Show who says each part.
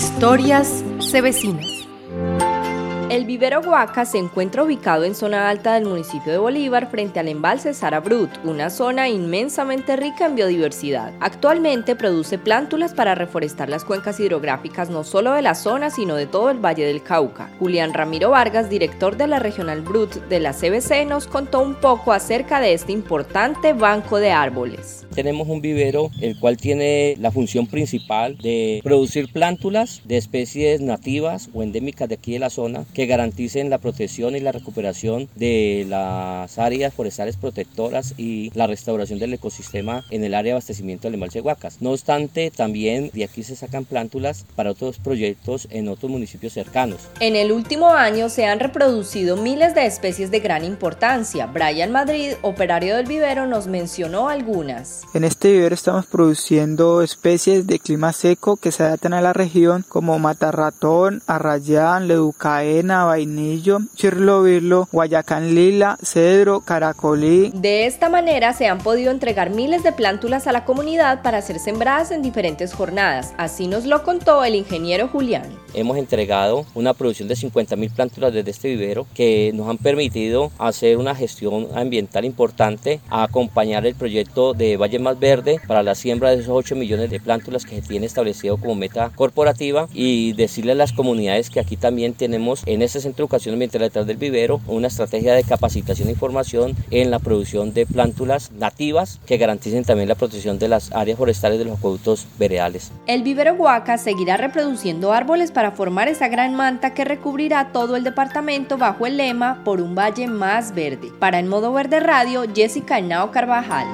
Speaker 1: Historias Cebecinas.
Speaker 2: El vivero Huaca se encuentra ubicado en zona alta del municipio de Bolívar frente al embalse Sarabrut, una zona inmensamente rica en biodiversidad. Actualmente produce plántulas para reforestar las cuencas hidrográficas no solo de la zona, sino de todo el Valle del Cauca. Julián Ramiro Vargas, director de la Regional Brut de la CBC, nos contó un poco acerca de este importante banco de árboles.
Speaker 3: Tenemos un vivero el cual tiene la función principal de producir plántulas de especies nativas o endémicas de aquí de la zona garanticen la protección y la recuperación de las áreas forestales protectoras y la restauración del ecosistema en el área de abastecimiento del embalse Huacas. No obstante, también de aquí se sacan plántulas para otros proyectos en otros municipios cercanos.
Speaker 2: En el último año se han reproducido miles de especies de gran importancia. Brian Madrid, operario del vivero, nos mencionó algunas.
Speaker 4: En este vivero estamos produciendo especies de clima seco que se adaptan a la región como matarratón, arrayán, leucaena, vainillo, chirlovilo, guayacán lila, cedro, caracolí.
Speaker 2: De esta manera se han podido entregar miles de plántulas a la comunidad para ser sembradas en diferentes jornadas. Así nos lo contó el ingeniero Julián.
Speaker 3: Hemos entregado una producción de 50.000 plántulas desde este vivero que nos han permitido hacer una gestión ambiental importante, a acompañar el proyecto de Valle Más Verde para la siembra de esos 8 millones de plántulas que se tiene establecido como meta corporativa y decirle a las comunidades que aquí también tenemos en este centro de educación ambiental detrás del vivero una estrategia de capacitación e información en la producción de plántulas nativas que garanticen también la protección de las áreas forestales de los acueductos veredales.
Speaker 2: El vivero Huaca seguirá reproduciendo árboles para formar esa gran manta que recubrirá todo el departamento bajo el lema Por un valle más verde. Para el Modo Verde Radio, Jessica Henao Carvajal.